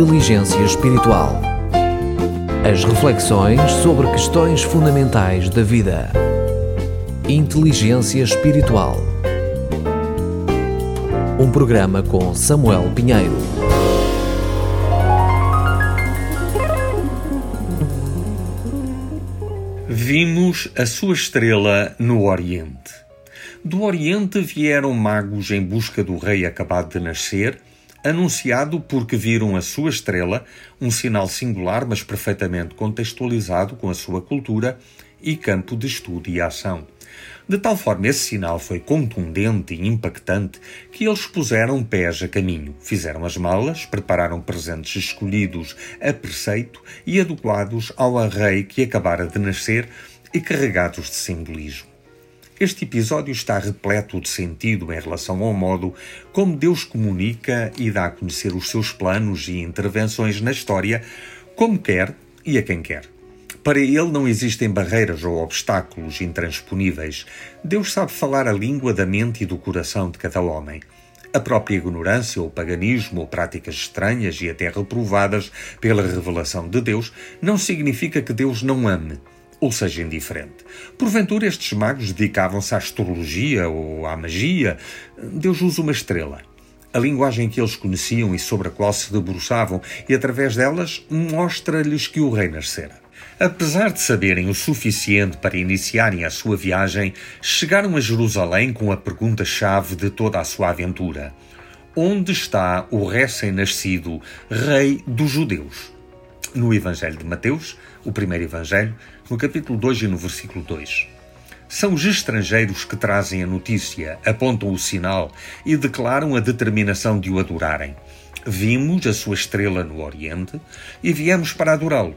Inteligência Espiritual. As reflexões sobre questões fundamentais da vida. Inteligência Espiritual. Um programa com Samuel Pinheiro. Vimos a sua estrela no Oriente. Do Oriente vieram magos em busca do rei acabado de nascer anunciado porque viram a sua estrela, um sinal singular, mas perfeitamente contextualizado com a sua cultura e campo de estudo e ação. De tal forma, esse sinal foi contundente e impactante que eles puseram pés a caminho, fizeram as malas, prepararam presentes escolhidos a preceito e adequados ao rei que acabara de nascer e carregados de simbolismo. Este episódio está repleto de sentido em relação ao modo como Deus comunica e dá a conhecer os seus planos e intervenções na história, como quer e a quem quer. Para ele não existem barreiras ou obstáculos intransponíveis. Deus sabe falar a língua da mente e do coração de cada homem. A própria ignorância, ou paganismo, ou práticas estranhas e até reprovadas pela revelação de Deus, não significa que Deus não ame ou seja indiferente. Porventura, estes magos dedicavam-se à astrologia ou à magia. Deus usa uma estrela. A linguagem que eles conheciam e sobre a qual se debruçavam, e através delas mostra-lhes que o rei nascera. Apesar de saberem o suficiente para iniciarem a sua viagem, chegaram a Jerusalém com a pergunta-chave de toda a sua aventura: Onde está o recém-nascido Rei dos Judeus? No Evangelho de Mateus, o primeiro Evangelho, no capítulo 2 e no versículo 2. São os estrangeiros que trazem a notícia, apontam o sinal e declaram a determinação de o adorarem. Vimos a sua estrela no Oriente e viemos para adorá-lo.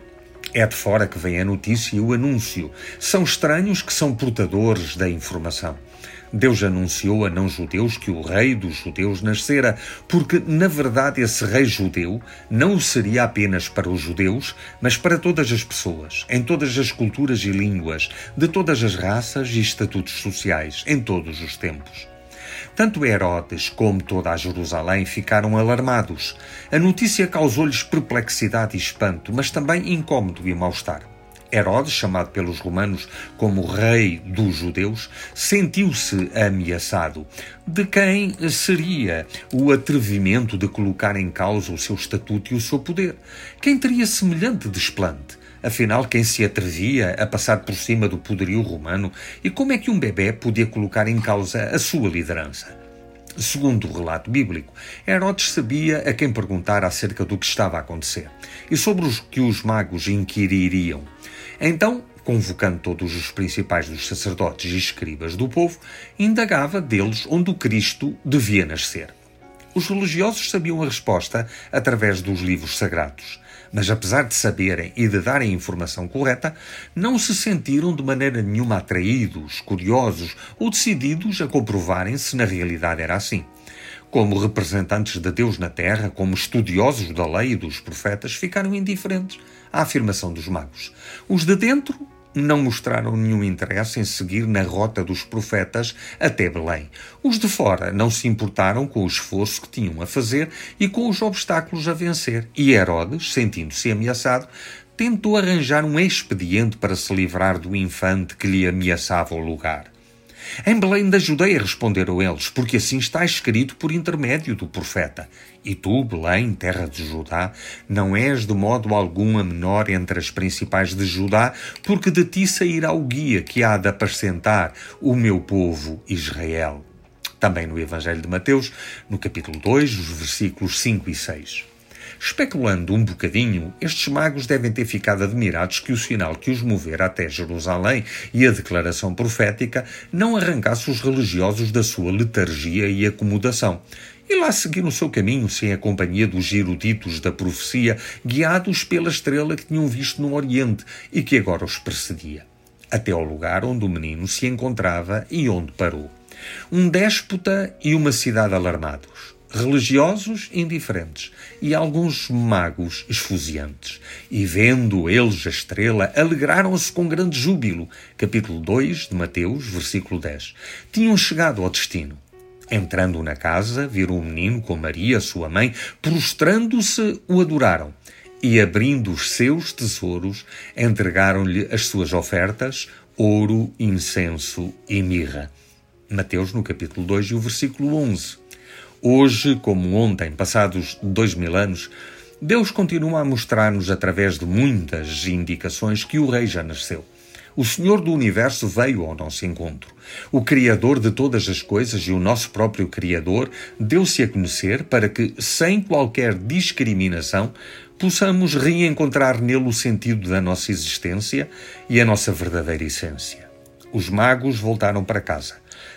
É de fora que vem a notícia e o anúncio. São estranhos que são portadores da informação. Deus anunciou a não-judeus que o rei dos judeus nascera, porque, na verdade, esse rei judeu não seria apenas para os judeus, mas para todas as pessoas, em todas as culturas e línguas, de todas as raças e estatutos sociais, em todos os tempos. Tanto Herodes como toda a Jerusalém ficaram alarmados. A notícia causou-lhes perplexidade e espanto, mas também incômodo e mal-estar. Herodes, chamado pelos romanos como rei dos judeus, sentiu-se ameaçado. De quem seria o atrevimento de colocar em causa o seu estatuto e o seu poder? Quem teria semelhante desplante? Afinal, quem se atrevia a passar por cima do poderio romano e como é que um bebê podia colocar em causa a sua liderança? Segundo o relato bíblico, Herodes sabia a quem perguntar acerca do que estava a acontecer e sobre os que os magos inquiririam. Então, convocando todos os principais dos sacerdotes e escribas do povo, indagava deles onde o Cristo devia nascer. Os religiosos sabiam a resposta através dos livros sagrados, mas apesar de saberem e de darem a informação correta, não se sentiram de maneira nenhuma atraídos, curiosos ou decididos a comprovarem se na realidade era assim. Como representantes de Deus na terra, como estudiosos da lei e dos profetas, ficaram indiferentes à afirmação dos magos. Os de dentro não mostraram nenhum interesse em seguir na rota dos profetas até Belém. Os de fora não se importaram com o esforço que tinham a fazer e com os obstáculos a vencer. E Herodes, sentindo-se ameaçado, tentou arranjar um expediente para se livrar do infante que lhe ameaçava o lugar. Em Belém da Judeia responderam eles, porque assim está escrito por intermédio do profeta. E tu, Belém, terra de Judá, não és de modo algum a menor entre as principais de Judá, porque de ti sairá o guia que há de apacentar o meu povo Israel. Também no Evangelho de Mateus, no capítulo 2, os versículos 5 e 6. Especulando um bocadinho, estes magos devem ter ficado admirados que o sinal que os movera até Jerusalém e a declaração profética não arrancasse os religiosos da sua letargia e acomodação. E lá seguiram o seu caminho sem a companhia dos eruditos da profecia, guiados pela estrela que tinham visto no Oriente e que agora os precedia. Até ao lugar onde o menino se encontrava e onde parou. Um déspota e uma cidade alarmados religiosos indiferentes e alguns magos esfuziantes. E vendo eles a estrela, alegraram-se com grande júbilo. Capítulo 2 de Mateus, versículo 10. Tinham chegado ao destino. Entrando na casa, viram o menino com Maria, sua mãe, prostrando-se, o adoraram. E abrindo os seus tesouros, entregaram-lhe as suas ofertas, ouro, incenso e mirra. Mateus, no capítulo 2 e o versículo 11. Hoje, como ontem, passados dois mil anos, Deus continua a mostrar-nos, através de muitas indicações, que o Rei já nasceu. O Senhor do Universo veio ao nosso encontro. O Criador de todas as coisas e o nosso próprio Criador deu-se a conhecer para que, sem qualquer discriminação, possamos reencontrar nele o sentido da nossa existência e a nossa verdadeira essência. Os magos voltaram para casa.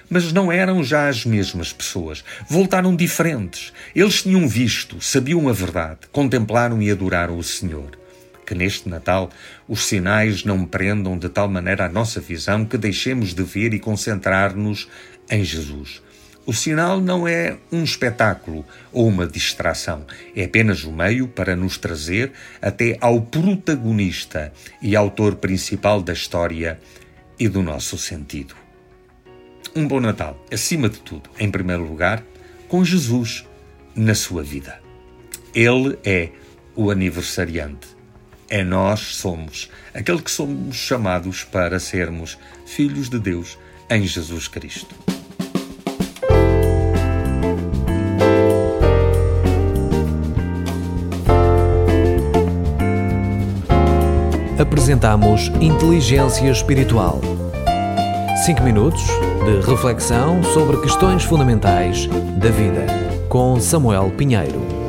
Mas não eram já as mesmas pessoas. Voltaram diferentes. Eles tinham visto, sabiam a verdade, contemplaram e adoraram o Senhor. Que neste Natal os sinais não prendam de tal maneira a nossa visão que deixemos de ver e concentrar-nos em Jesus. O sinal não é um espetáculo ou uma distração, é apenas o um meio para nos trazer até ao protagonista e autor principal da história e do nosso sentido. Um bom Natal, acima de tudo, em primeiro lugar, com Jesus na sua vida. Ele é o aniversariante. É nós somos, aquele que somos chamados para sermos filhos de Deus em Jesus Cristo. Apresentamos Inteligência Espiritual. 5 minutos de reflexão sobre questões fundamentais da vida, com Samuel Pinheiro.